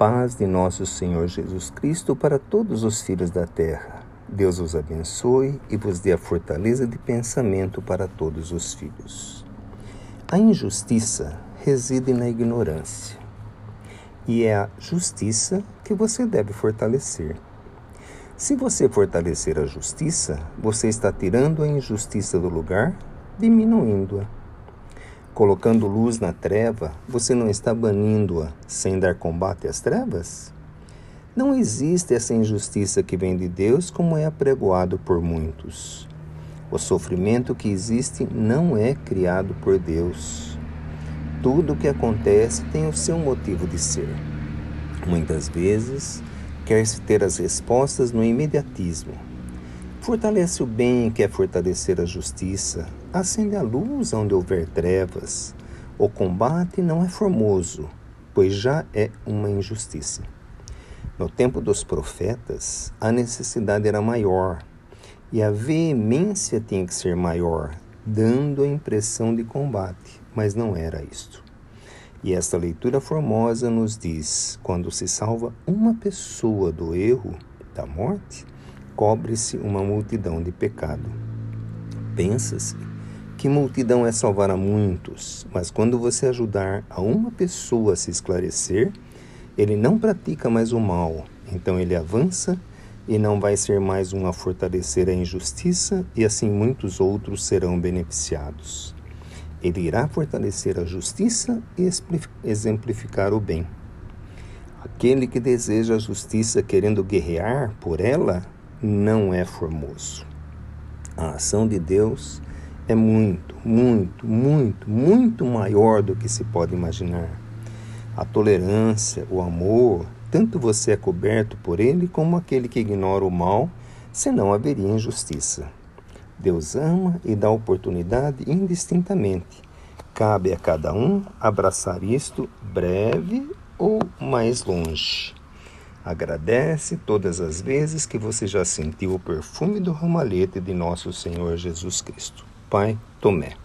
paz de nosso Senhor Jesus Cristo para todos os filhos da terra. Deus os abençoe e vos dê a fortaleza de pensamento para todos os filhos. A injustiça reside na ignorância. E é a justiça que você deve fortalecer. Se você fortalecer a justiça, você está tirando a injustiça do lugar, diminuindo-a. Colocando luz na treva, você não está banindo-a sem dar combate às trevas? Não existe essa injustiça que vem de Deus como é apregoado por muitos. O sofrimento que existe não é criado por Deus. Tudo o que acontece tem o seu motivo de ser. Muitas vezes, quer-se ter as respostas no imediatismo. Fortalece o bem, quer fortalecer a justiça, acende a luz onde houver trevas. O combate não é formoso, pois já é uma injustiça. No tempo dos profetas, a necessidade era maior e a veemência tinha que ser maior, dando a impressão de combate, mas não era isto. E esta leitura formosa nos diz: quando se salva uma pessoa do erro, da morte, cobre-se uma multidão de pecado. Pensa-se que multidão é salvar a muitos, mas quando você ajudar a uma pessoa a se esclarecer, ele não pratica mais o mal, então ele avança e não vai ser mais um a fortalecer a injustiça, e assim muitos outros serão beneficiados. Ele irá fortalecer a justiça e exemplificar o bem. Aquele que deseja a justiça querendo guerrear por ela não é formoso. A ação de Deus é muito, muito, muito, muito maior do que se pode imaginar. A tolerância, o amor, tanto você é coberto por ele como aquele que ignora o mal, senão haveria injustiça. Deus ama e dá oportunidade indistintamente. Cabe a cada um abraçar isto breve ou mais longe. Agradece todas as vezes que você já sentiu o perfume do ramalhete de nosso Senhor Jesus Cristo. Pai Tomé.